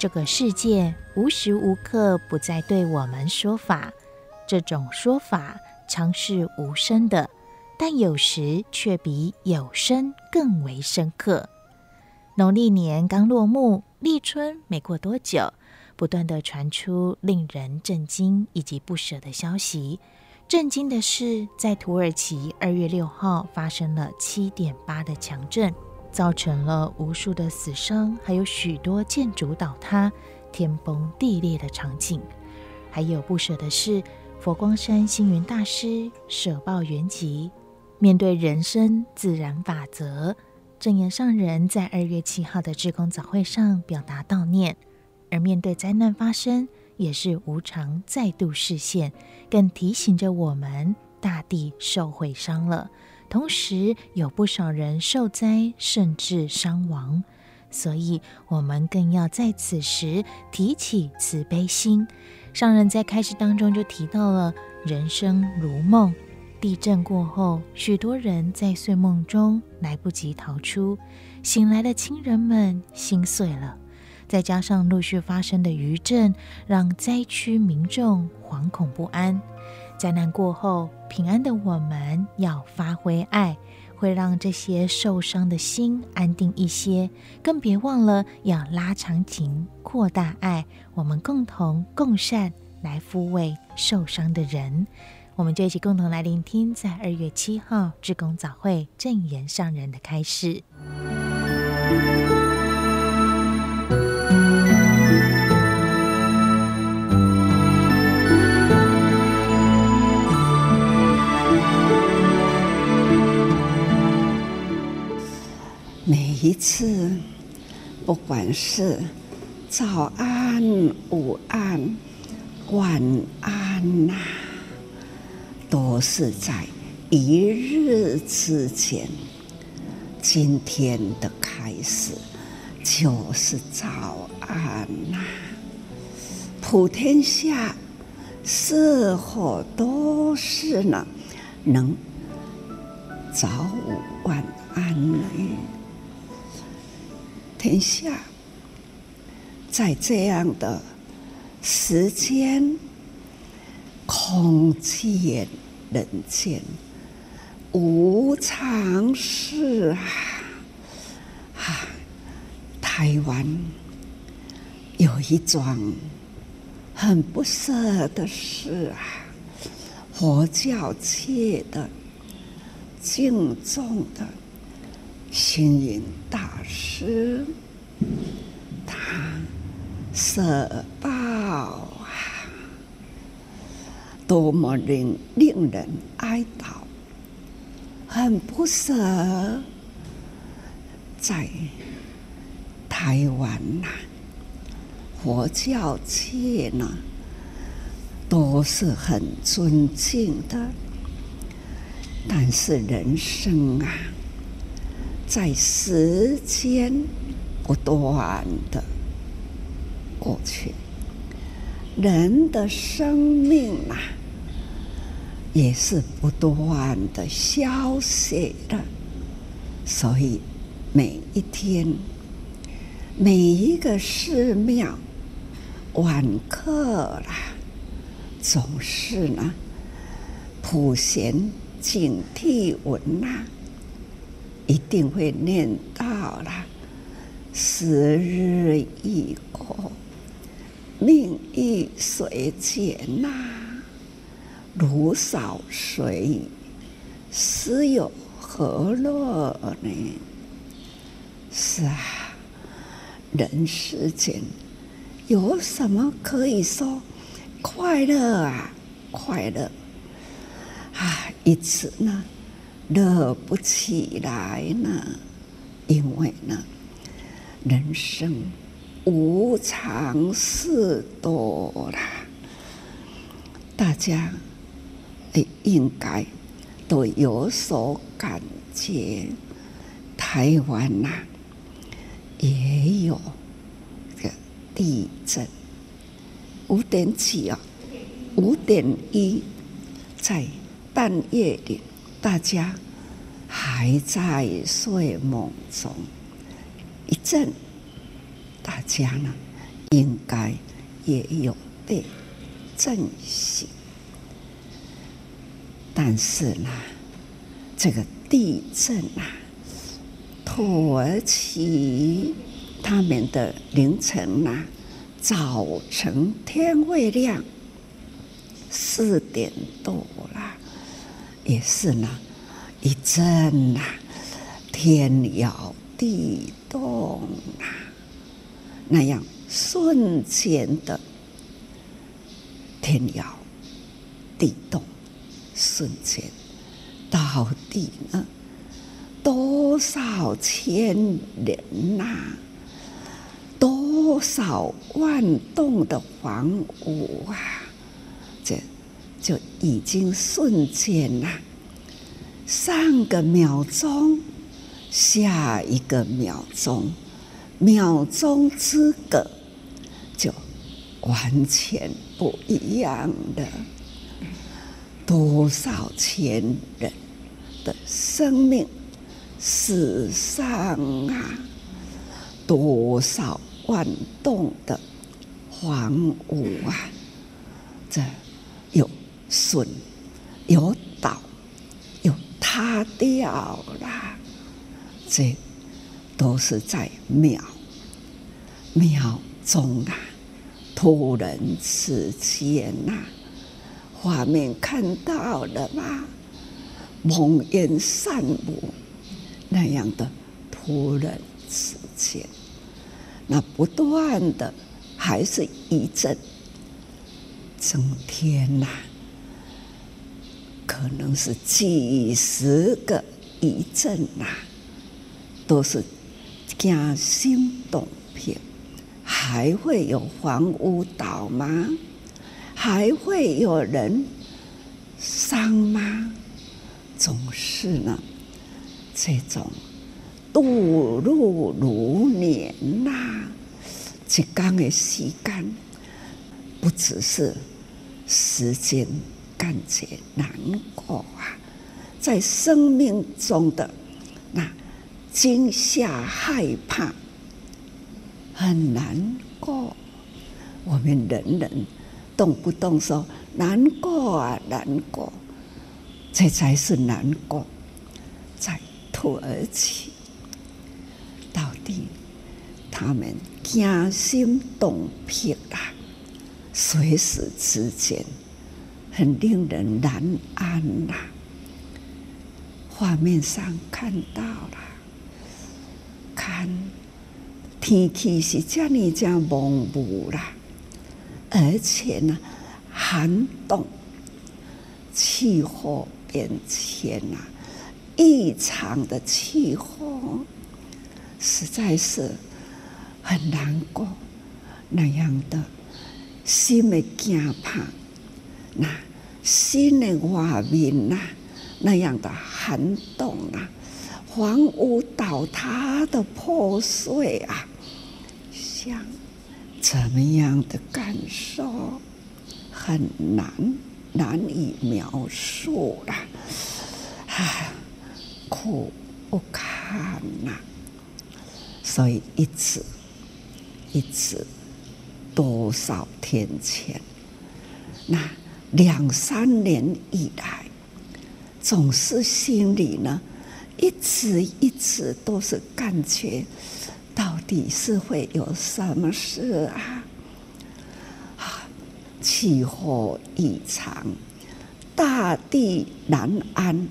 这个世界无时无刻不在对我们说法，这种说法常是无声的，但有时却比有声更为深刻。农历年刚落幕，立春没过多久，不断地传出令人震惊以及不舍的消息。震惊的是，在土耳其二月六号发生了七点八的强震，造成了无数的死伤，还有许多建筑倒塌、天崩地裂的场景。还有不舍的是，佛光山星云大师舍报圆寂，面对人生自然法则。正言上人在二月七号的志工早会上表达悼念，而面对灾难发生，也是无常再度示现，更提醒着我们大地受毁伤了，同时有不少人受灾甚至伤亡，所以我们更要在此时提起慈悲心。上人在开示当中就提到了人生如梦。地震过后，许多人在睡梦中来不及逃出，醒来的亲人们心碎了。再加上陆续发生的余震，让灾区民众惶恐不安。灾难过后，平安的我们要发挥爱，会让这些受伤的心安定一些。更别忘了要拉长情，扩大爱，我们共同共善，来抚慰受伤的人。我们就一起共同来聆听，在二月七号志工早会正言上人的开始。一次，不管是早安、午安、晚安呐、都是在一日之前，今天的开始就是早安呐、普天下是否都是呢？能早午晚安呢？天下在这样的时间。空间人间无常事啊！啊，台湾有一桩很不舍的事啊！佛教界的敬重的星云大师，他舍报啊。多么令令人哀悼，很不舍。在台湾呐，佛教界呢，都是很尊敬的。但是人生啊，在时间不断的过去，人的生命啊。也是不断的消逝的，所以每一天、每一个寺庙、晚课啦，总是呢，普贤警惕文呐，一定会念到了。时日已过，命亦随减呐。如扫随意，斯有何乐呢？是啊，人世间有什么可以说快乐啊？快乐啊，一直呢乐不起来呢，因为呢，人生无常事多啦，大家也应该都有所感觉。台湾呐、啊，也有个地震，五点几啊。五点一，在半夜里，大家还在睡梦中，一阵，大家呢应该也有被震醒。但是呢，这个地震啊，土耳其他们的凌晨啊，早晨天未亮。四点多了，也是呢，一阵呐，天摇地动啊，那样瞬间的天摇地动，瞬间到底呢，多少千人呐、多少万栋的房屋啊！就已经瞬间呐，上个秒钟，下一个秒钟，秒钟之隔，就完全不一样的。多少千人的生命死伤啊！多少万栋的房屋啊！这。有损，有倒，有塌掉啦，这都是在秒秒钟啊，突然之间呐，画面看到了吗？蒙烟散雾那样的突然之间，那不断的还是一阵。整天呐、可能是几十个一阵呐、啊，都是惊心动魄。还会有房屋倒吗？还会有人伤吗？总是呢，这种度日如年呐、啊，一天的时间，不只是。时间感觉难过啊，在生命中的那惊吓、害怕很难过。我们人人动不动说难过啊，难过，这才是难过。在土耳其，到底他们惊心动魄啊！随时之间，很令人难安呐、啊。画面上看到了，看天气是这样这样蒙雾啦，而且呢，寒冻，气候变迁呐，异常的气候，实在是很难过那样的。心的惊怕，那心的外面呐，那样的寒冻啊，房屋倒塌的破碎啊，像怎么样的感受，很难难以描述了，啊，苦不堪呐，所以一次一次。多少天前，那两三年以来，总是心里呢，一直一直都是感觉，到底是会有什么事啊？啊，气候异常，大地难安，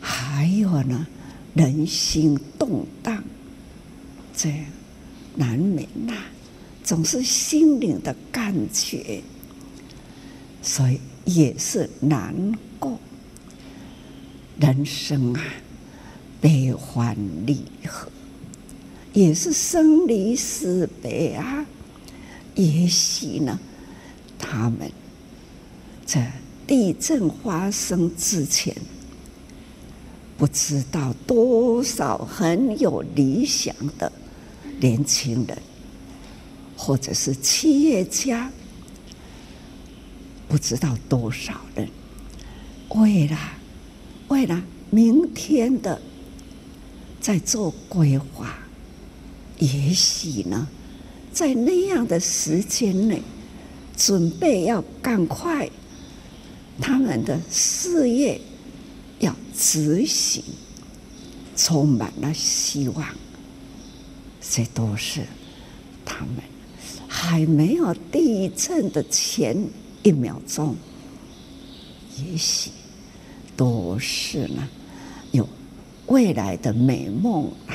还有呢，人心动荡，这难免呐、总是心灵的感觉，所以也是难过。人生啊，悲欢离合，也是生离死别啊。也许呢，他们在地震发生之前，不知道多少很有理想的年轻人，或者是企业家，不知道多少人，为了为了明天的在做规划，也许呢。在那样的时间内，准备要赶快他们的事业要执行，充满了希望。这都是他们还没有地震的前一秒钟，也许都是呢有未来的美梦啊，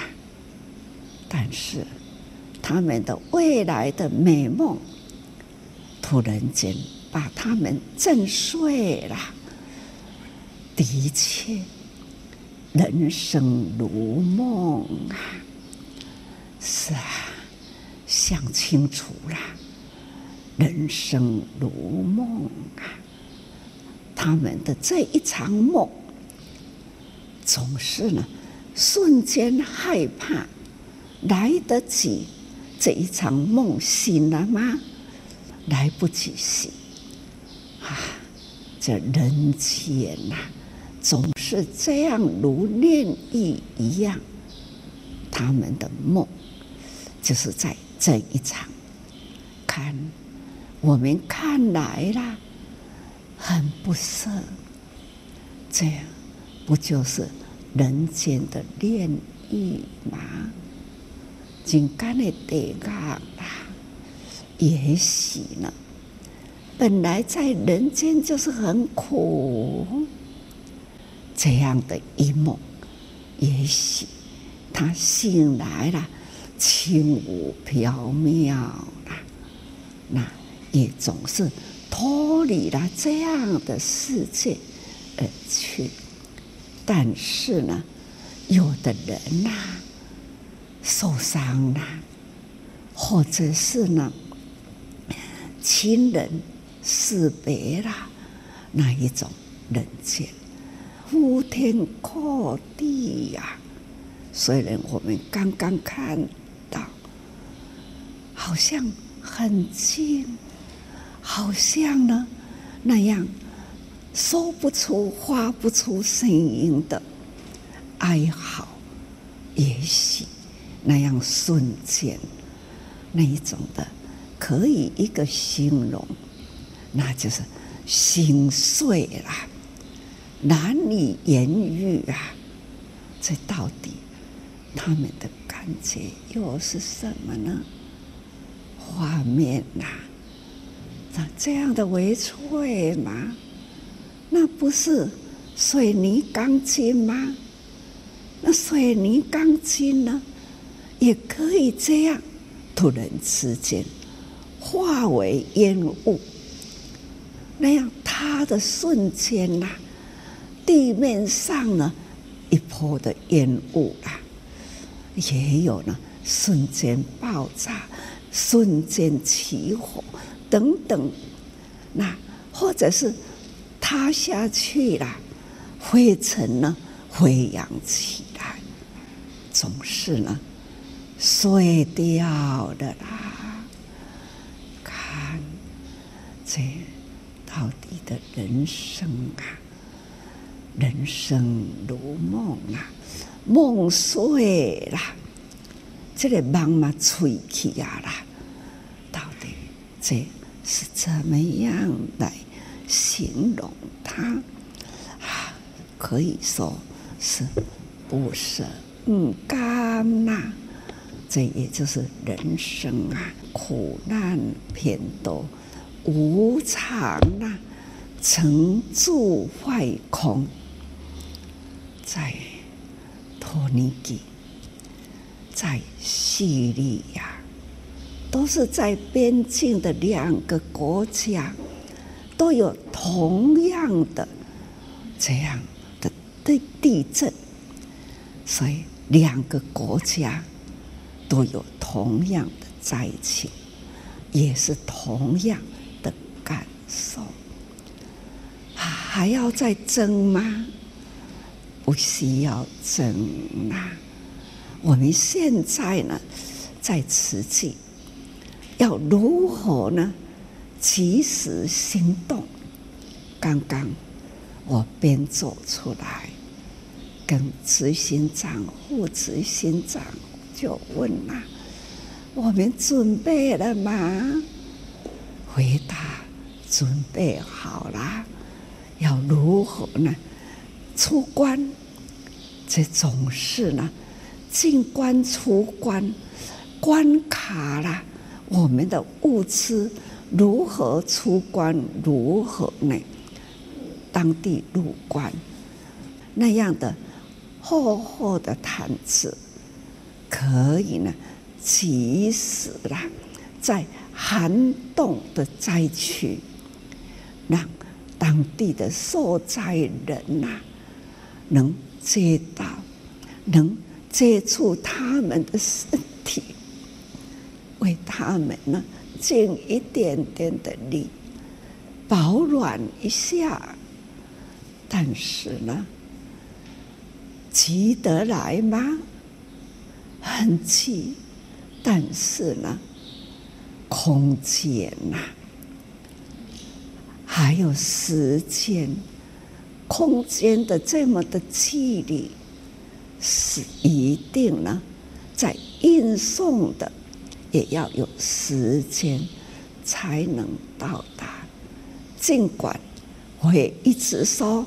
但是。他们的未来的美梦，突然间把他们震碎了。的确，人生如梦啊！是啊，想清楚了，人生如梦啊！他们的这一场梦，总是呢，瞬间害怕，来得及。这一场梦醒了吗？来不及醒啊！这人间呐，总是这样如炼狱一样。他们的梦，就是在这一场。看，我们看来啦，很不舍。这样，不就是人间的炼狱吗？金刚的地狱啦，也许呢，本来在人间就是很苦，这样的一梦，也许他醒来了，轻无缥缈啦，那也总是脱离了这样的世界而去。但是呢，有的人呐、受伤了，或者是呢，亲人死别了，那一种人间，呼天阔地呀、啊。虽然我们刚刚看到，好像很近，好像呢那样说不出、发不出声音的哀嚎，也许。那样瞬间，那一种的，可以一个形容，那就是心碎了，难以言喻啊！这到底他们的感觉又是什么呢？画面呐、啊，这样的微脆吗？那不是水泥钢筋吗？那水泥钢筋呢？也可以这样，突然之间化为烟雾，那样它的瞬间呐、地面上呢一泼的烟雾啊，也有呢瞬间爆炸、瞬间起火等等，那或者是塌下去了，灰尘呢飞扬起来，总是呢。碎掉的啦！看，这到底的人生啊，人生如梦啊，梦碎了，这个梦嘛碎去啊啦！到底这是怎么样来形容它？啊，可以说是不舍，不甘呐。这也就是人生啊，苦难偏多，无常啊，成住坏空，在托尼基，在叙利亚，都是在边境的两个国家，都有同样的这样的地地震，所以两个国家都有同样的灾情，也是同样的感受。还要再争吗？不需要争啊！我们现在呢，在实际，要如何呢？及时行动。刚刚我边走出来，跟执行长、副执行长就问了：“我们准备了吗？”回答：“准备好了。”要如何呢？出关，这总是呢，进关出关，关卡了，我们的物资如何出关？如何呢？当地入关，那样的厚厚的毯子，可以呢，及时啦，在寒冻的灾区，让。当地的受灾人呐、能接到，能接触他们的身体，为他们呢尽一点点的力，保暖一下。但是呢，急得来吗？很急，但是呢，空间呐、还有时间、空间的这么的距离，是一定呢，在运送的也要有时间才能到达。尽管我也一直说，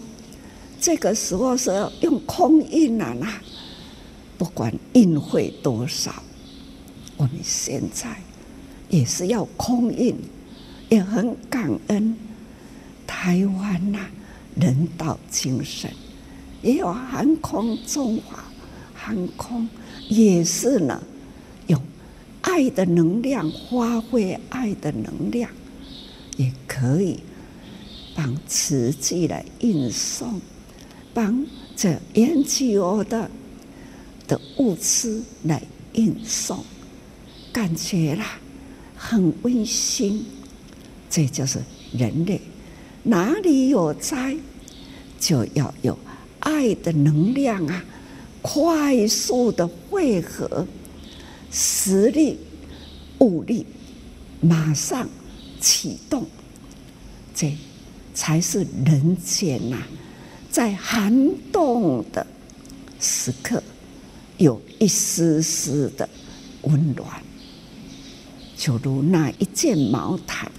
这个时候是要用空运啊，那不管运费多少，我们现在也是要空运，也很感恩。台湾呐、人道精神，也有航空，中华航空也是呢，爱的能量，发挥爱的能量，也可以帮瓷器来运送，帮这 NGO 的的物资来运送，感觉啦很温馨，这就是人类。哪里有灾，就要有爱的能量啊！快速的汇合，实力、物力，马上启动，这才是人间呐、在寒冻的时刻，有一丝丝的温暖，就如那一件毛毯。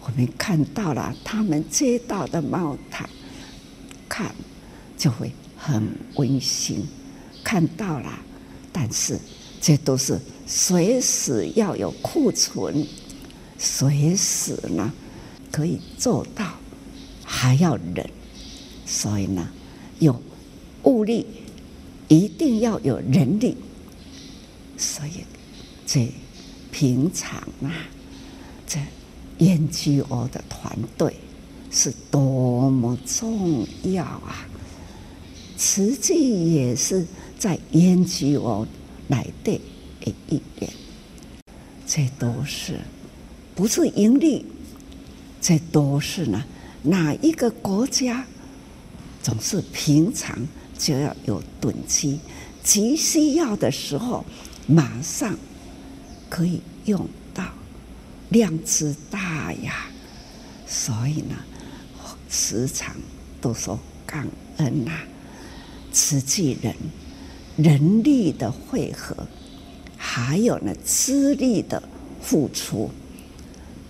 我们看到了他们接到的毛毯，看就会很温馨。看到了，但是这都是随时要有库存，随时呢可以做到，还要人，所以呢有物力，一定要有人力。所以这平常啊，这。研究我的团队是多么重要啊！实际也是在研究我来的一点，这都是不是盈利，这都是呢。哪一个国家总是平常就要有囤积，急需要的时候马上可以用到。量之大呀，所以呢，时常都说感恩呐、慈济人人力的汇合，还有呢资力的付出，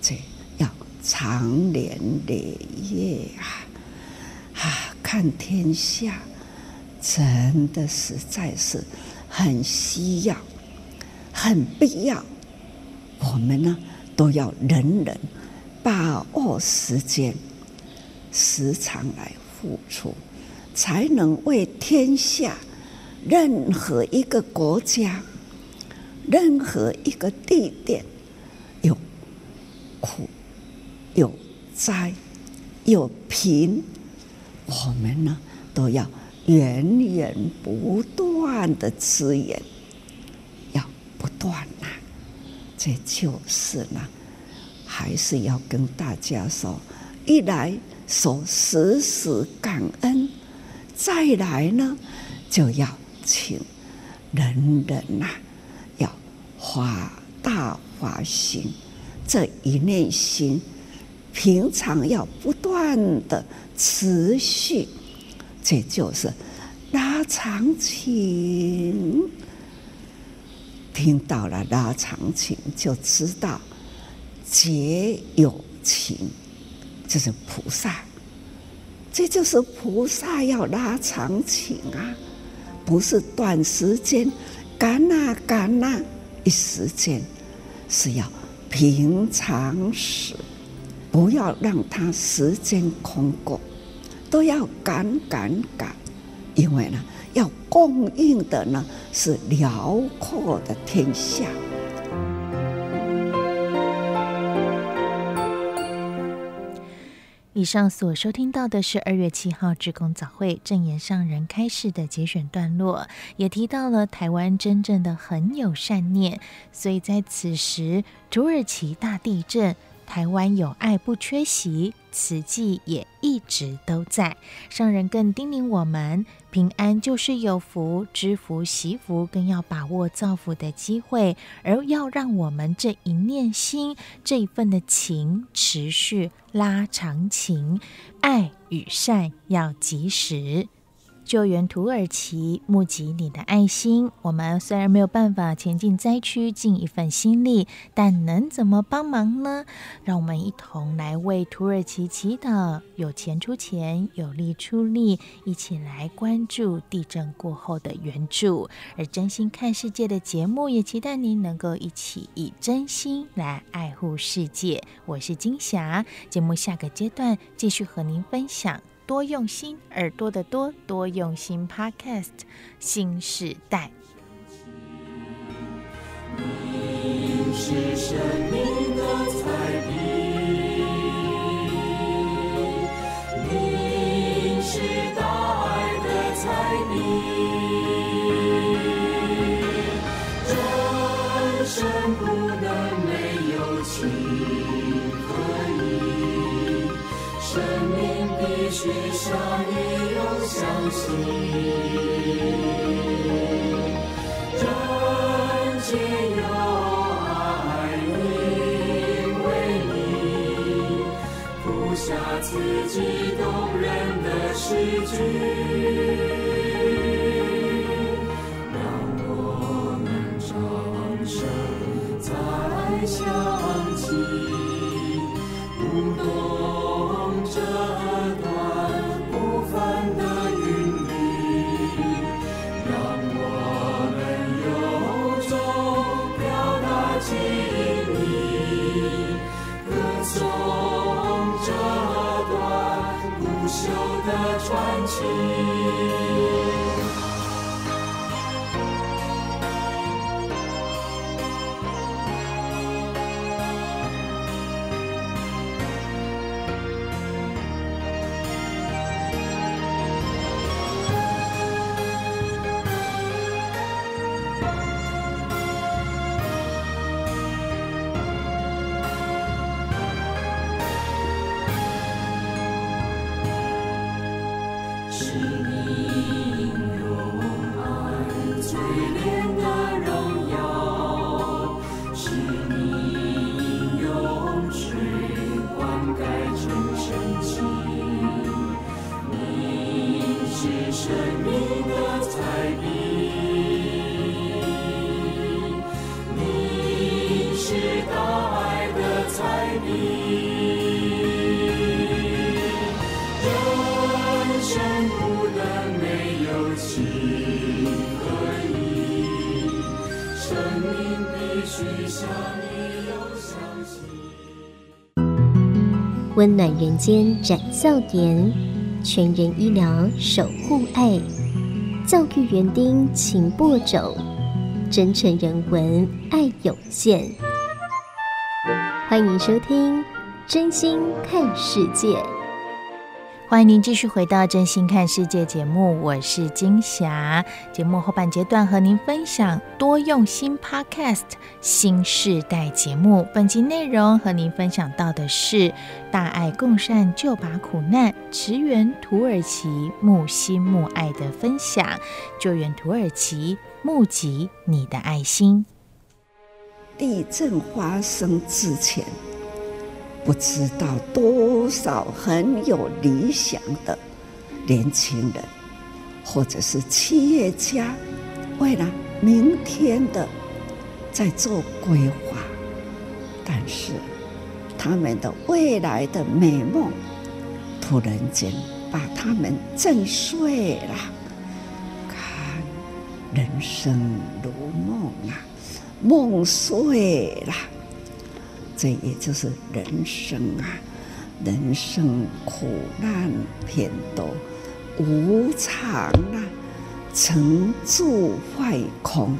这要长年累月啊！啊，看天下真的实在是很需要、很必要，我们呢。都要人人把握时间，时常来付出，才能为天下任何一个国家、任何一个地点有苦、有灾、有贫，我们呢都要源源不断的支援，要不断呐、这就是呢。还是要跟大家说，一来说时时感恩，再来呢，就要请人人呐、要发大发心，这一念心，平常要不断的持续，这就是拉长情。听到了拉长情，就知道。结有情，这是菩萨，这就是菩萨要拉长情啊，不是短时间赶啊赶啊，一时间是要平常时，不要让它时间空过，都要赶赶赶，因为呢，要供应的呢是辽阔的天下。以上所收听到的是二月七号志工早会正言上人开示的节选段落，也提到了台湾真正的很有善念，所以在此时土耳其大地震。台湾有爱不缺席，慈济也一直都在。上人更叮咛我们：平安就是有福，知福惜福，更要把握造福的机会，而要让我们这一念心，这一份的情持续拉长情，爱与善要及时。救援土耳其，募集你的爱心。我们虽然没有办法前进灾区尽一份心力，但能怎么帮忙呢？让我们一同来为土耳其祈祷，有钱出钱，有力出力，一起来关注地震过后的援助。而真心看世界的节目，也期待您能够一起以真心来爱护世界。我是金霞，节目下个阶段继续和您分享。多用心，耳朵的多，多用心。Podcast 新时代。你是生命向你永相惜，人间有爱你，为你谱下自己动人的诗句。让我们掌声再响起，温暖人间展笑颜，全人医疗守护爱，教育园丁勤播种，真诚人文爱涌现。欢迎收听《真心看世界》。欢迎您继续回到《真心看世界》节目，我是金霞。节目后半阶段和您分享多用心 Podcast 新世代节目。本集内容和您分享到的是大爱共善救拔苦难，驰援土耳其木心木爱的分享，救援土耳其，募集你的爱心。地震发生之前。不知道多少很有理想的年轻人，或者是企业家，为了明天的在做规划，但是他们的未来的美梦，突然间把他们震碎了。看，人生如梦啊，梦碎了。这也就是人生啊，人生苦难偏多，无常啊，成住坏空，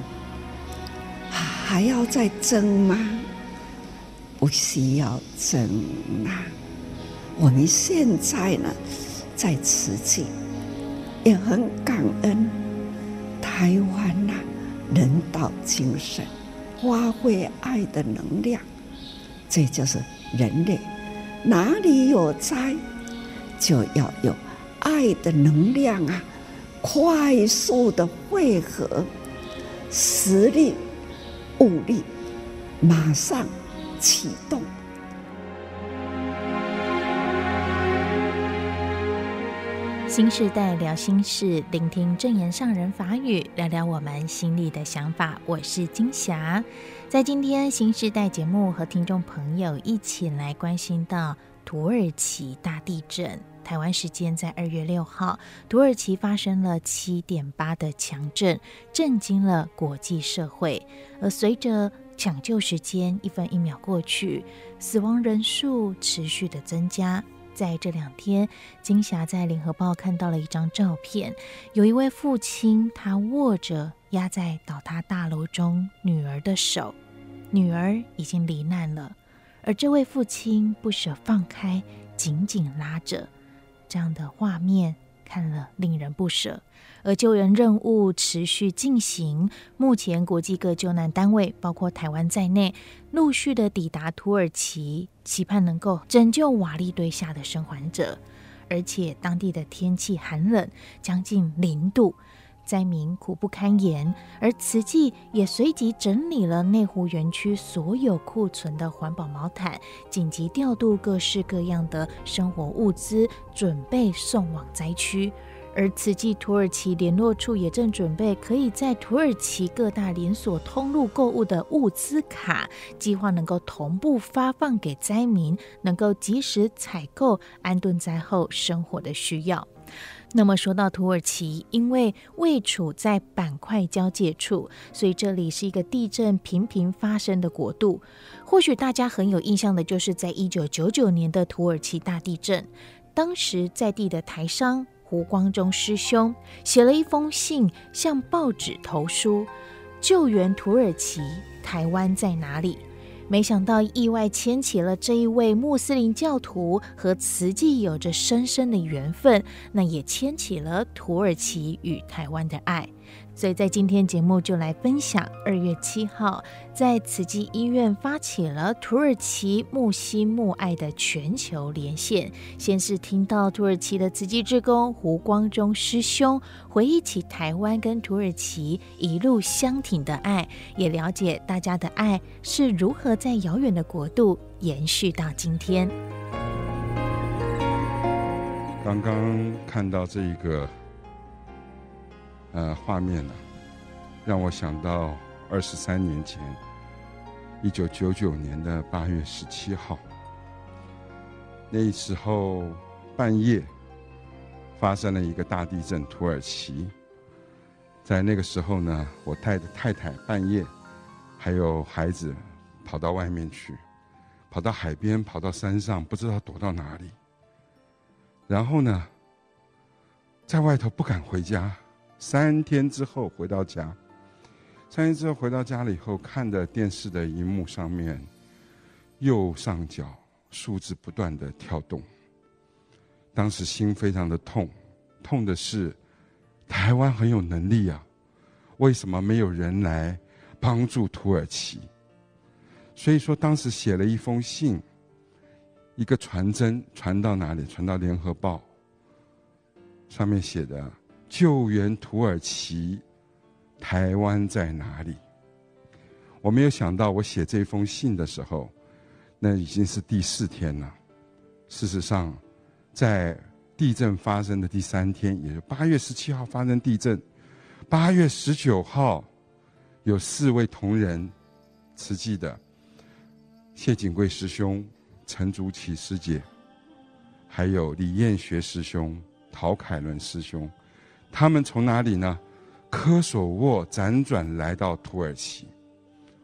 还要再争吗？不需要争啊！我们现在呢，在慈济也很感恩台湾呐，人道精神，发挥爱的能量。这就是人类，哪里有灾，就要有爱的能量啊！快速的汇合，实力、物力，马上启动。新时代聊心事，聆听证言上人法语，聊聊我们心里的想法。我是金霞，在今天新世代节目和听众朋友一起来关心到土耳其大地震。台湾时间在二月六号，土耳其发生了七点八的强震，震惊了国际社会。而随着抢救时间一分一秒过去，死亡人数持续的增加。在这两天，金霞在联合报看到了一张照片，有一位父亲，他握着压在倒塌大楼中女儿的手，女儿已经罹难了，而这位父亲不舍放开，紧紧拉着，这样的画面看了令人不舍。而救援任务持续进行，目前国际各救难单位，包括台湾在内，陆续的抵达土耳其，期盼能够拯救瓦砾堆下的生还者。而且当地的天气寒冷，将近零度，灾民苦不堪言。而慈济也随即整理了内湖园区所有库存的环保毛毯，紧急调度各式各样的生活物资，准备送往灾区。而此际土耳其联络处也正准备可以在土耳其各大连锁通路购物的物资卡，计划能够同步发放给灾民，能够及时采购安顿灾后生活的需要。那么说到土耳其，因为位处在板块交界处，所以这里是一个地震频频发生的国度。或许大家很有印象的就是在一九九九年的土耳其大地震，当时在地的台商。胡光中师兄写了一封信，向报纸投书，救援土耳其，台湾在哪里？没想到意外牵起了这一位穆斯林教徒和慈济有着深深的缘分，那也牵起了土耳其与台湾的爱。所以在今天节目就来分享，二月七号在慈济医院发起了土耳其木心木爱的全球连线。先是听到土耳其的慈济志工胡光中师兄回忆起台湾跟土耳其一路相挺的爱，也了解大家的爱是如何在遥远的国度延续到今天。刚刚看到这一个。呃，画面呢、让我想到二十三年前，一九九九年的八月十七号，那时候半夜发生了一个大地震，土耳其。在那个时候呢，我带着太太半夜还有孩子跑到外面去，跑到海边，跑到山上，不知道躲到哪里。然后呢，在外头不敢回家。三天之后回到家，三天之后回到家里以后，看着电视的荧幕上面，右上角数字不断的跳动。当时心非常的痛，痛的是台湾很有能力啊，为什么没有人来帮助土耳其？所以说，当时写了一封信，一个传真传到哪里？传到《联合报》，上面写的“救援土耳其，台湾在哪里？”我没有想到，我写这封信的时候，那已经是第四天了。事实上，在地震发生的第三天，也就八月十七号发生地震，八月十九号，有四位同仁，慈济的。谢景贵师兄、陈竹琪师姐，还有李彦学师兄、陶凯伦师兄，他们从哪里呢？科索沃辗转来到土耳其，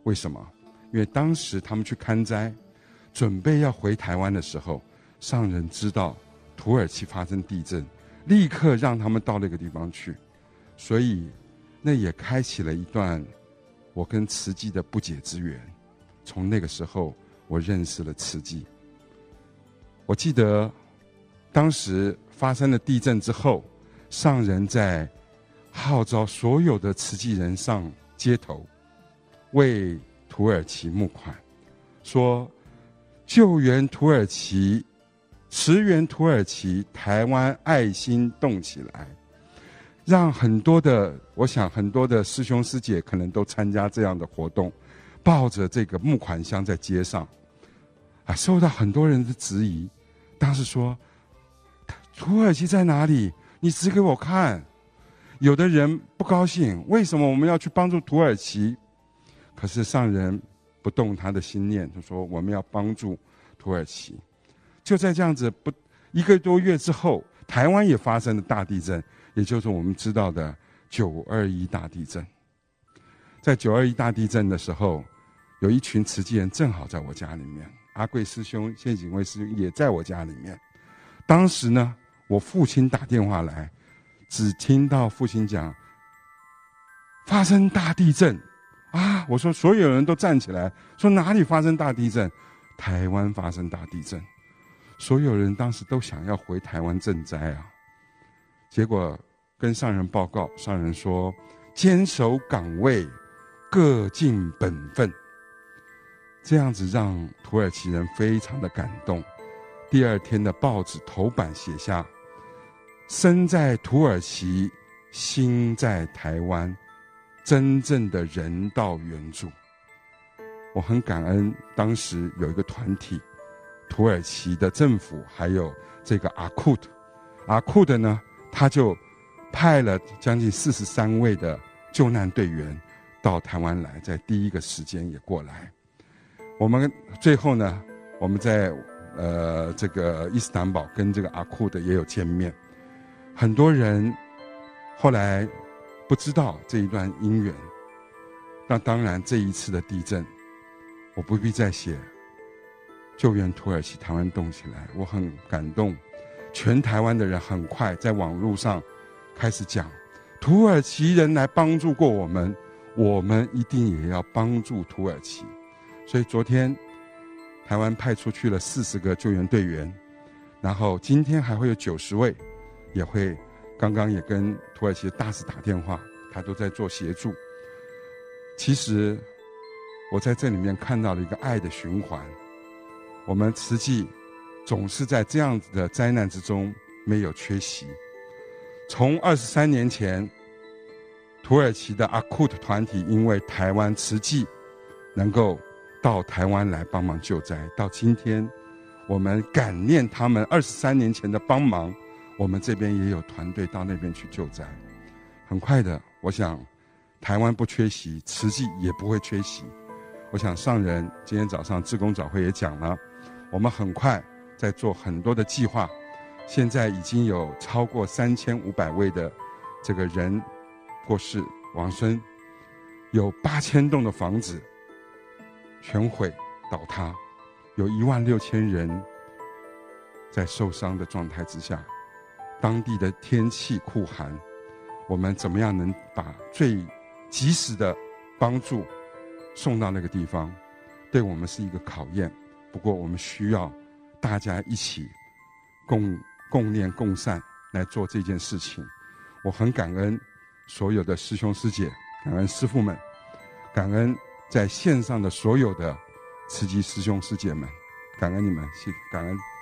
为什么？因为当时他们去看灾，准备要回台湾的时候，上人知道土耳其发生地震，立刻让他们到那个地方去，所以那也开启了一段我跟慈济的不解之缘。从那个时候。我认识了慈济。我记得当时发生了地震之后，上人在号召所有的慈济人上街头，为土耳其募款，说救援土耳其，驰援土耳其，台湾爱心动起来，让很多的，我想很多的师兄师姐可能都参加这样的活动。抱着这个募款箱在街上，啊，受到很多人的质疑。当时说：“土耳其在哪里？你指给我看。”有的人不高兴，为什么我们要去帮助土耳其？可是上人不动他的心念，他说：“我们要帮助土耳其。”就在这样子不一个多月之后，台湾也发生了大地震，也就是我们知道的九二一大地震。在九二一大地震的时候。有一群慈济人正好在我家里面，阿贵师兄、谢景辉师兄也在我家里面。当时呢，我父亲打电话来，只听到父亲讲发生大地震啊！我说所有人都站起来，说哪里发生大地震？台湾发生大地震。所有人当时都想要回台湾赈灾啊，结果跟上人报告，上人说坚守岗位，各尽本分。这样子让土耳其人非常的感动。第二天的报纸头版写下：“身在土耳其，心在台湾，真正的人道援助。”我很感恩，当时有一个团体，土耳其的政府还有这个阿库特，阿库特呢，他就派了将近四十三位的救难队员到台湾来，在第一个时间也过来。我们最后呢，我们在呃这个伊斯坦堡跟这个阿库的也有见面，很多人后来不知道这一段因缘。那当然这一次的地震，我不必再写救援土耳其，台湾动起来，我很感动。全台湾的人很快在网络上开始讲，土耳其人来帮助过我们，我们一定也要帮助土耳其。所以昨天，台湾派出去了四十个救援队员，然后今天还会有九十位，也会刚刚也跟土耳其的大使打电话，他都在做协助。其实我在这里面看到了一个爱的循环，我们慈济总是在这样子的灾难之中没有缺席。从二十三年前，土耳其的阿库特团体因为台湾慈济能够。到台湾来帮忙救灾，到今天，我们感念他们二十三年前的帮忙，我们这边也有团队到那边去救灾。很快的，我想，台湾不缺席，慈济也不会缺席。我想上人今天早上志工早会也讲了，我们很快在做很多的计划，现在已经有超过三千五百位的这个人过世亡孙，有八千栋的房子。全毁倒塌，有一万六千人在受伤的状态之下，当地的天气酷寒，我们怎么样能把最及时的帮助送到那个地方？对我们是一个考验。不过我们需要大家一起共共念共善来做这件事情。我很感恩所有的师兄师姐，感恩师父们，感恩在线上的所有的慈济师兄师姐们，感恩你们，谢感恩。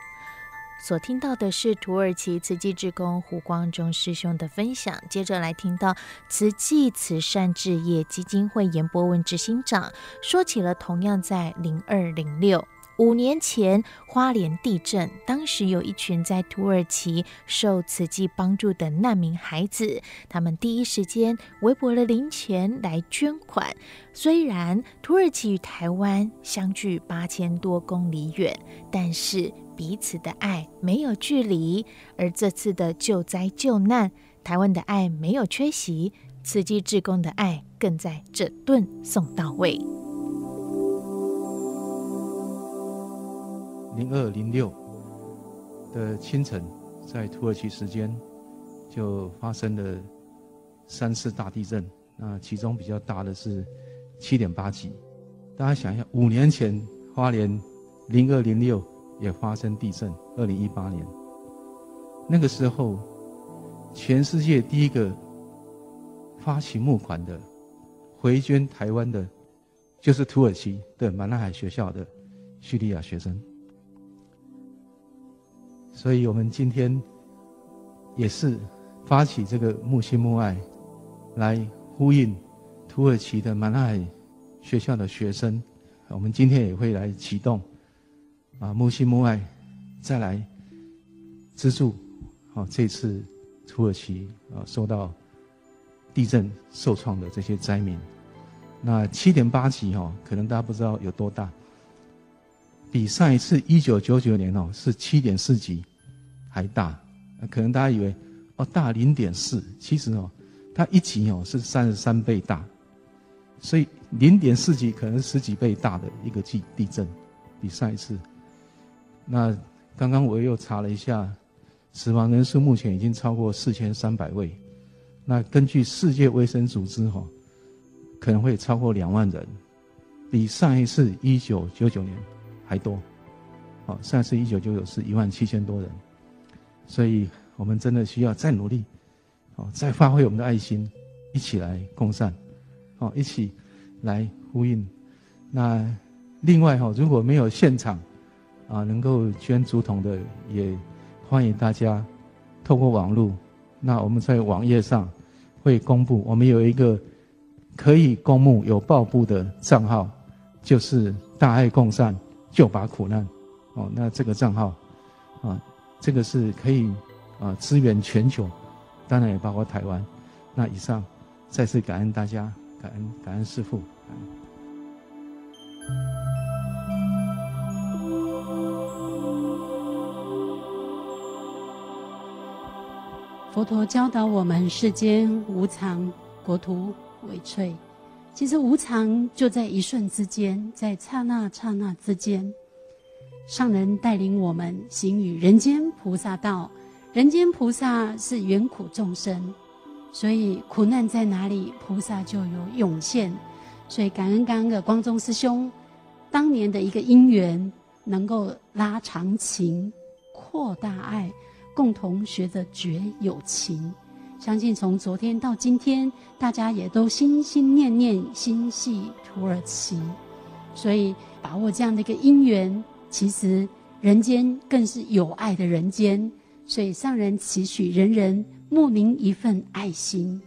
所听到的是土耳其慈济志工胡光中师兄的分享，接着来听到慈济慈善置业基金会严博文执行长说起了同样在零二零六。五年前，花莲地震，当时有一群在土耳其受慈济帮助的难民孩子，他们第一时间微薄了零钱来捐款。虽然土耳其与台湾相距八千多公里远，但是彼此的爱没有距离。而这次的救灾救难，台湾的爱没有缺席，慈济志工的爱更在整顿送到位。零二零六的清晨，在土耳其时间就发生了三次大地震。那其中比较大的是七点八级。大家想一下，五年前花莲零二零六也发生地震，二零一八年。那个时候，全世界第一个发起募款的、回捐台湾的，就是土耳其的马纳海学校的叙利亚学生。所以我们今天也是发起这个慕心慕爱，来呼应土耳其的马纳海学校的学生。我们今天也会来启动啊慕心慕爱，再来资助啊这次土耳其啊受到地震受创的这些灾民。那七点八级哈，可能大家不知道有多大。比上一次一九九九年哦是七点四级还大，可能大家以为哦大零点四，其实哦它一级哦是三十三倍大，所以零点四级可能十几倍大的一个地地震，比上一次。那刚刚我又查了一下，死亡人数目前已经超过四千三百位，那根据世界卫生组织哈，可能会超过两万人，比上一次一九九九年。还多，好，上一次一九九九是一万七千多人，所以我们真的需要再努力，好，再发挥我们的爱心，一起来共善，好，一起来呼应。那另外哈，如果没有现场啊能够捐竹筒的，也欢迎大家透过网络。那我们在网页上会公布，我们有一个可以公募有报布的账号，就是大爱共善。救拔苦难，哦，那这个账号，啊，这个是可以啊支援全球，当然也包括台湾。那以上再次感恩大家，感恩感恩师父。佛陀教导我们：世间无常，国土为脆。其实无常就在一瞬之间，在刹那刹那之间。上人带领我们行于人间菩萨道，人间菩萨是缘苦众生，所以苦难在哪里，菩萨就有涌现。所以感恩刚刚的光宗师兄，当年的一个因缘，能够拉长情，扩大爱，共同学着觉有情。相信从昨天到今天，大家也都心心念念心系土耳其，所以把握这样的一个因缘，其实人间更是有爱的人间，所以上人期许人人慕名一份爱心，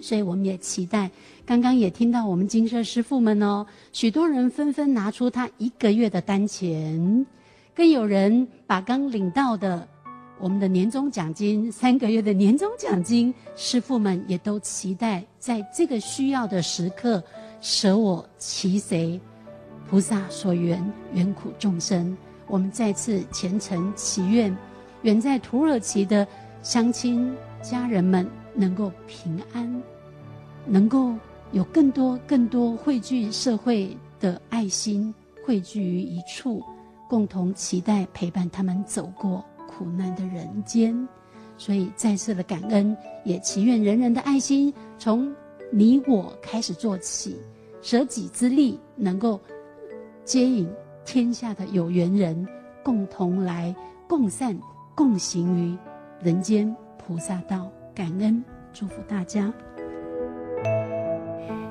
所以我们也期待。刚刚也听到我们精舍师父们哦，许多人纷纷拿出他一个月的单钱，更有人把刚领到的。我们的年终奖金，三个月的年终奖金，师父们也都期待在这个需要的时刻，舍我其谁，菩萨所缘，缘苦众生。我们再次虔诚祈愿，远在土耳其的乡亲家人们能够平安，能够有更多更多汇聚社会的爱心汇聚于一处，共同期待陪伴他们走过苦难的人间。所以再次的感恩，也祈愿人人的爱心从你我开始做起，舍己之力能够接引天下的有缘人，共同来共善共行于人间菩萨道。感恩，祝福大家。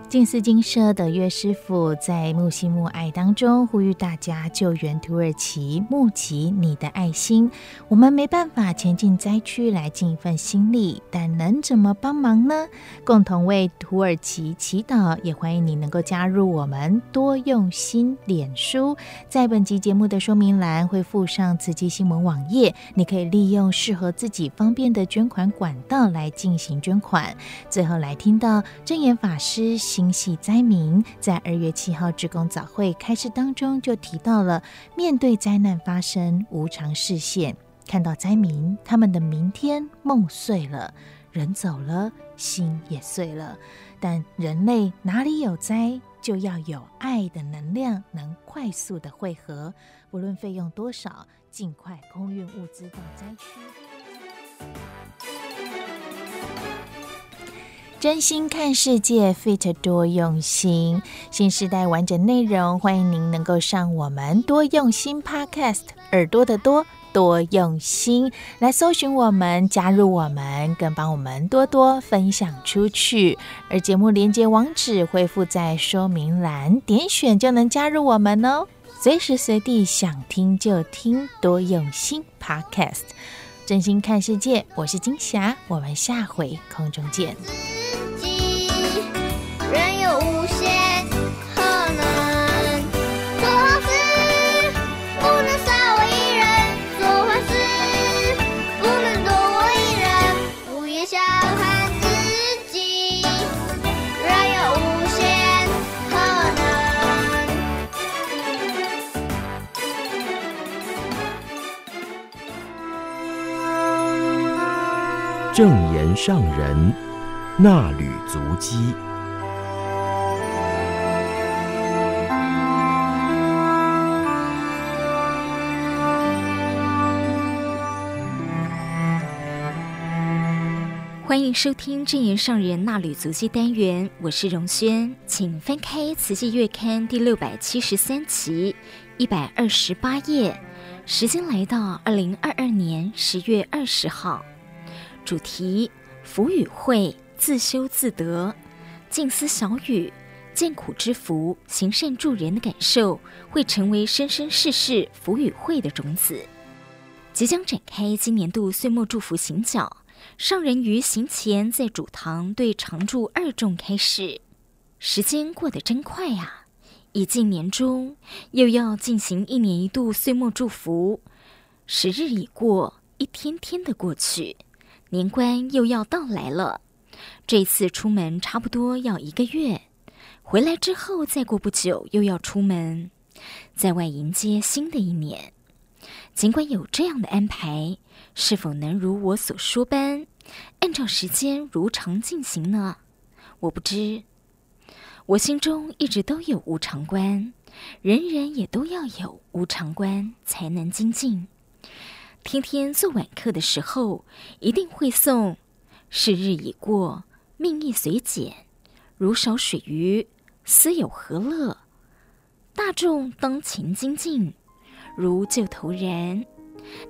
近思精舍的岳师傅在慕心慕爱当中呼吁大家救援土耳其，募集你的爱心。我们没办法前进灾区来尽一份心力，但能怎么帮忙呢？共同为土耳其祈祷，也欢迎你能够加入我们多用心脸书。在本集节目的说明栏会附上慈济新闻网页，你可以利用适合自己方便的捐款管道来进行捐款。最后来听到证言法师。心系灾民，在二月七号职工早会开始当中就提到了，面对灾难发生，无常示现，看到灾民他们的明天梦碎了，人走了，心也碎了。但人类哪里有灾，就要有爱的能量，能快速的汇合，不论费用多少，尽快空运物资到灾区。真心看世界，Fit 多用心，新时代完整内容，欢迎您能够上我们多用心 Podcast，耳朵的多多用心来搜寻我们，加入我们，更帮我们多多分享出去。而节目连接网址会附在说明栏，点选就能加入我们哦，随时随地想听就听，多用心 Podcast，真心看世界，我是金霞，我们下回空中见。自己人有无限可能，做好事不能少我一人，做坏事不能多我一人。不要小看自己，人有无限可能。证严上人衲履足迹。欢迎收听正言上人纳履足迹单元，我是荣轩，请翻开《慈济月刊》第六百七十三期一百二十八页，时间来到二零二二年十月二十号，主题：福与慧，自修自得。静思小语：见苦知福，行善助人的感受，会成为生生世世福与慧的种子。即将展开今年度岁末祝福行脚。上人于行前在主堂对常住二众开示，时间过得真快啊！已近年终，又要进行一年一度岁末祝福，时日已过，一天天的过去，年关又要到来了。这次出门差不多要一个月，回来之后再过不久又要出门，在外迎接新的一年。尽管有这样的安排。是否能如我所说般，按照时间如常进行呢？我不知。我心中一直都有无常观，人人也都要有无常观，才能精进。天天做晚课的时候，一定会诵“是日已过，命亦随减，如少水鱼，斯有何乐？大众当勤精进，如旧头燃。”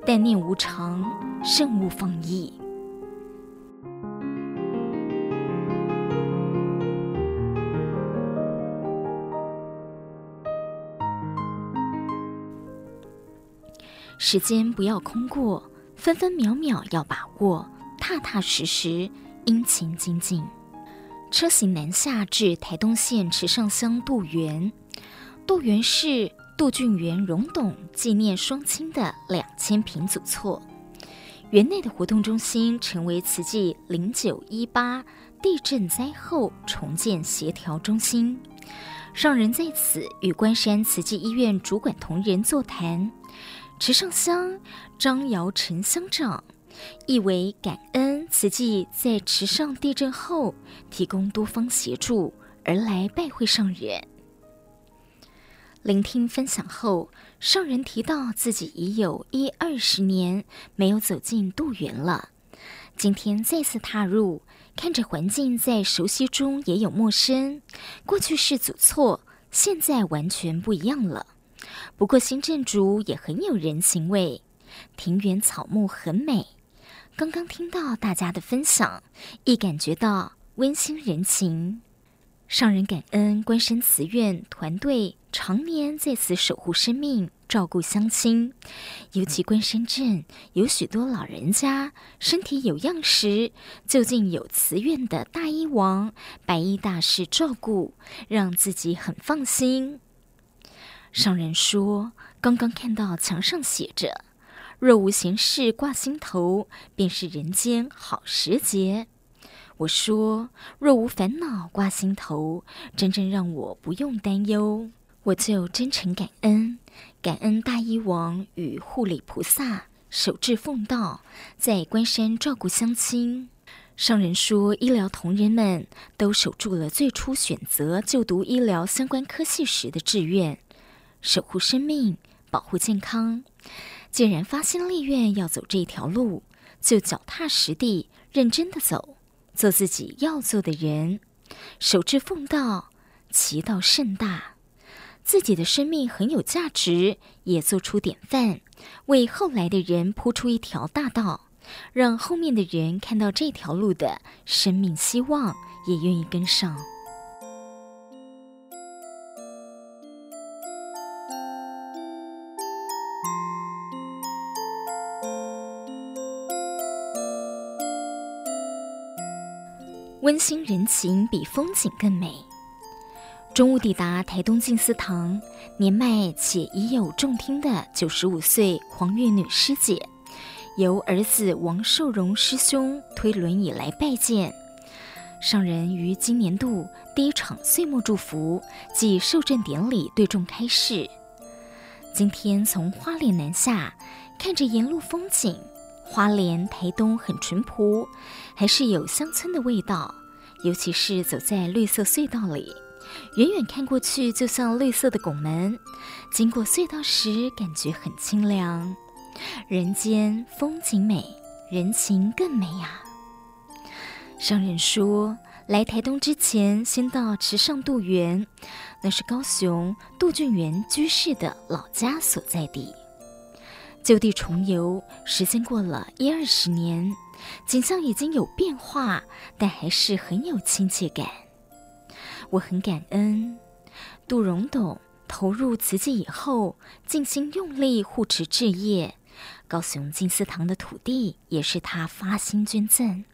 但念无常，慎勿放逸。时间不要空过，分分秒秒要把握，踏踏实实殷勤精进。车行南下至台东县池上乡杜园，杜园是。杜俊元、荣董纪念双亲的两千坪祖厝，园内的活动中心成为慈济零九一八地震灾后重建协调中心。上人在此与关山慈济医院主管同仁座谈，池上乡张尧臣乡长意为感恩慈济在池上地震后提供多方协助，而来拜会上人。聆听分享后，上人提到自己已有一二十年没有走进渡园了，今天再次踏入，看着环境在熟悉中也有陌生，过去是走错，现在完全不一样了。不过新建筑也很有人情味，庭园草木很美。刚刚听到大家的分享，亦感觉到温馨人情。上人感恩关山慈院团队常年在此守护生命、照顾乡亲，尤其关山镇有许多老人家身体有恙时，就近有慈院的大医王、白衣大师照顾，让自己很放心。上人说，刚刚看到墙上写着：“若无闲事挂心头，便是人间好时节。”我说：“若无烦恼挂心头，真正让我不用担忧，我就真诚感恩，感恩大医王与护理菩萨守志奉道，在关山照顾乡亲。上人说，医疗同仁们都守住了最初选择就读医疗相关科系时的志愿，守护生命，保护健康。既然发心立愿要走这条路，就脚踏实地，认真的走。”做自己要做的人，守志奉道，其道甚大。自己的生命很有价值，也做出典范，为后来的人铺出一条大道，让后面的人看到这条路的生命希望，也愿意跟上。温馨人情比风景更美。中午抵达台东静思堂，年迈且已有重听的九十五岁黄月女师姐，由儿子王寿荣师兄推轮椅来拜见。上人于今年度第一场岁末祝福暨受证典礼对众开示。今天从花莲南下，看着沿路风景。花莲、台东很淳朴，还是有乡村的味道。尤其是走在绿色隧道里，远远看过去就像绿色的拱门。经过隧道时，感觉很清凉。人间风景美，人情更美呀、啊。上人说，来台东之前，先到池上渡园，那是高雄杜俊元居士的老家所在地。就地重游，时间过了一二十年，景象已经有变化，但还是很有亲切感。我很感恩杜荣董投入慈济以后，尽心用力护持置业。高雄金丝堂的土地也是他发心捐赠，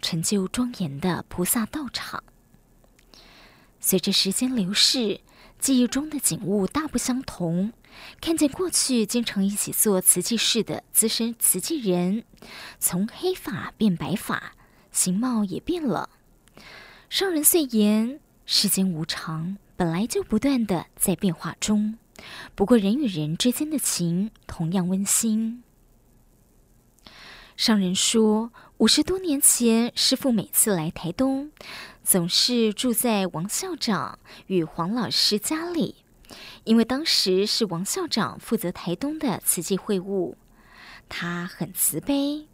成就庄严的菩萨道场。随着时间流逝，记忆中的景物大不相同。看见过去经常一起做瓷器事的资深瓷器人，从黑发变白发，形貌也变了。商人碎言：世间无常，本来就不断的在变化中。不过人与人之间的情同样温馨。商人说，五十多年前，师傅每次来台东，总是住在王校长与黄老师家里。因为当时是王校长负责台东的慈济会务，他很慈悲，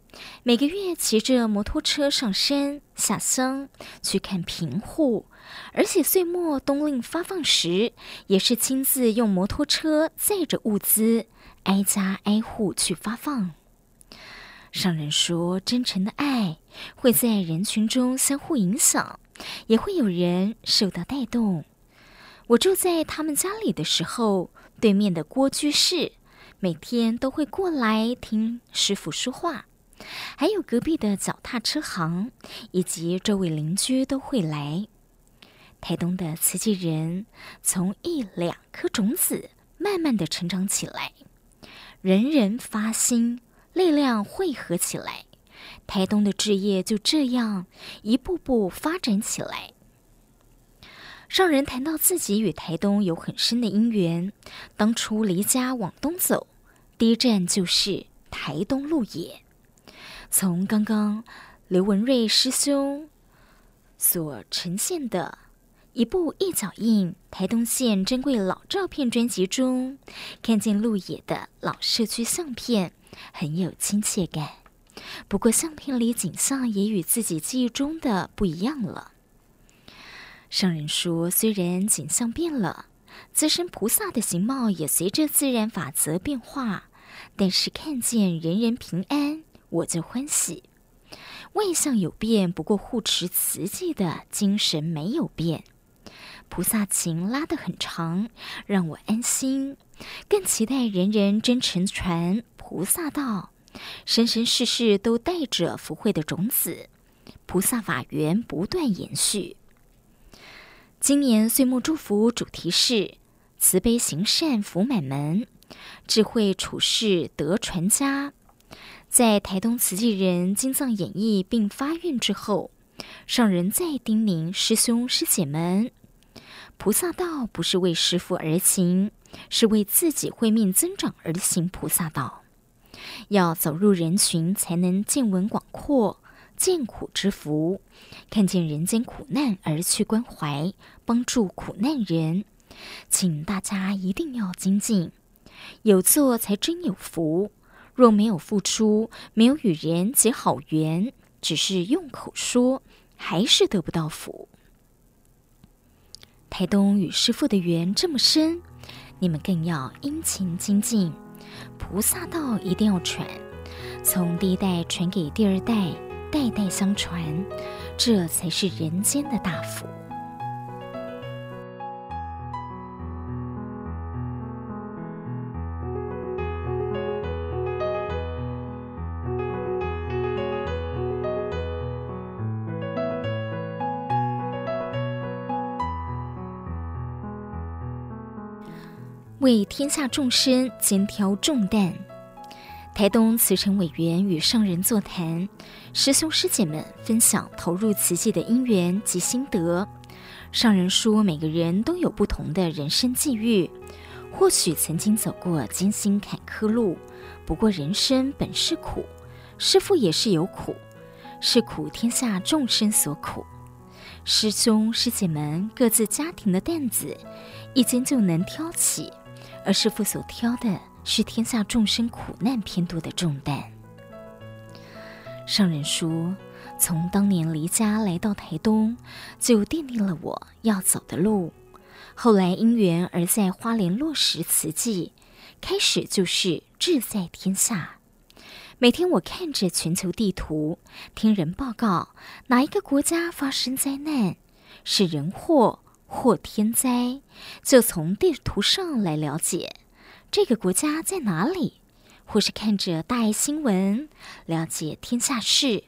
每个月骑着摩托车上山下乡去看贫户，而且岁末冬令发放时，也是亲自用摩托车载着物资，挨家挨户去发放。上人说，真诚的爱会在人群中相互影响，也会有人受到带动。我住在他们家里的时候，对面的郭居士每天都会过来听师傅说话，还有隔壁的脚踏车行以及周围邻居都会来。台东的慈济人从一两颗种子慢慢的成长起来，人人发心，力量汇合起来，台东的置业就这样一步步发展起来。上人谈到自己与台东有很深的因缘，当初离家往东走，第一站就是台东鹿野。从刚刚刘文瑞师兄所呈现的一步一脚印，台东县珍贵老照片专辑中，看见鹿野的老社区相片，很有亲切感。不过，相片里景象也与自己记忆中的不一样了。上人说，虽然景象变了，自身菩萨的形貌也随着自然法则变化，但是看见人人平安，我就欢喜。外相有变，不过护持慈济的精神没有变。菩萨情拉得很长，让我安心，更期待人人真诚传菩萨道，生生世世都带着福慧的种子，菩萨法缘不断延续。今年岁末祝福主题是慈悲行善福满门，智慧处世德传家。在台东慈济人经藏演绎并发愿之后，上人再叮咛师兄师姐们。菩萨道不是为师父而行，是为自己慧命增长而行。菩萨道要走入人群，才能见闻广阔，见苦之福，看见人间苦难而去关怀，帮助苦难人。请大家一定要精进，有做才真有福。若没有付出，没有与人结好缘，只是用口说，还是得不到福。台东与师父的缘这么深，你们更要殷勤精进。菩萨道一定要传，从第一代传给第二代，代代相传，这才是人间的大福。为天下众生肩挑重担，台东慈诚委员与上人座谈，师兄师姐们分享投入慈济的因缘及心得。上人说，每个人都有不同的人生际遇，或许曾经走过艰辛坎坷路，不过人生本是苦，师父也是有苦，是苦天下众生所苦。师兄师姐们各自家庭的担子，一肩就能挑起。而师父所挑的是天下众生苦难偏多的重担。上人说，从当年离家来到台东，就奠定了我要走的路。后来因缘而在花莲落实慈济，开始就是志在天下。每天我看着全球地图，听人报告哪一个国家发生灾难，是人祸。或天灾，就从地图上来了解这个国家在哪里，或是看着大爱新闻了解天下事。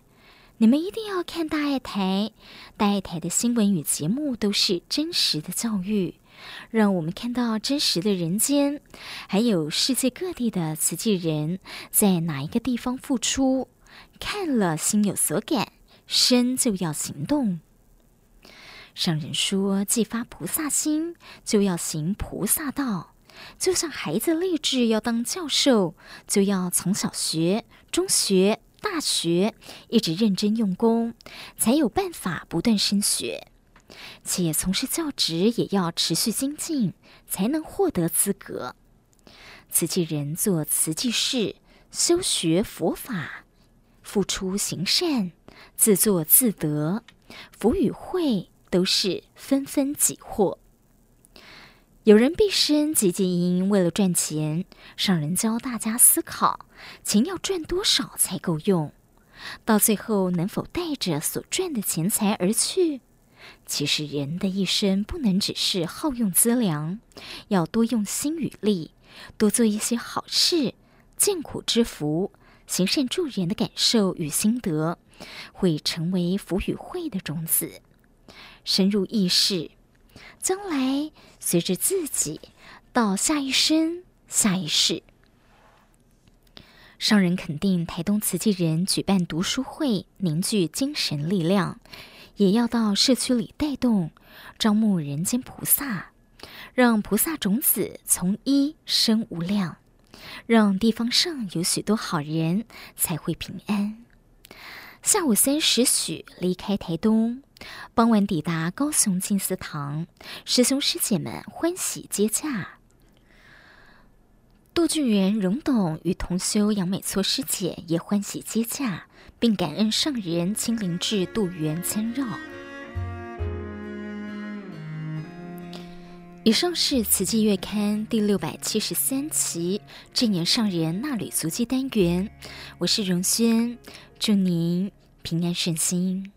你们一定要看大爱台，大爱台的新闻与节目都是真实的教育，让我们看到真实的人间，还有世界各地的慈济人在哪一个地方付出，看了心有所感，身就要行动。上人说：“既发菩萨心，就要行菩萨道。就像孩子立志要当教授，就要从小学、中学、大学一直认真用功，才有办法不断升学。且从事教职也要持续精进，才能获得资格。慈济人做慈济事，修学佛法，付出行善，自作自得，福与慧。”都是纷纷己获。有人毕生汲汲营营为了赚钱，上人教大家思考：钱要赚多少才够用？到最后能否带着所赚的钱财而去？其实人的一生不能只是好用资粮，要多用心与力，多做一些好事，见苦知福，行善助人的感受与心得，会成为福与慧的种子。深入意识，将来随着自己到下一生、下一世。商人肯定台东慈济人举办读书会，凝聚精神力量，也要到社区里带动，招募人间菩萨，让菩萨种子从一生无量，让地方上有许多好人才会平安。下午三时许离开台东。傍晚抵达高雄静思堂，师兄师姐们欢喜接驾。杜俊元、荣董与同修杨美措师姐也欢喜接驾，并感恩上人亲临至杜园参绕。以上是《慈济月刊》第六百七十三期证严上人纳履足迹单元，我是荣轩，祝您平安顺心。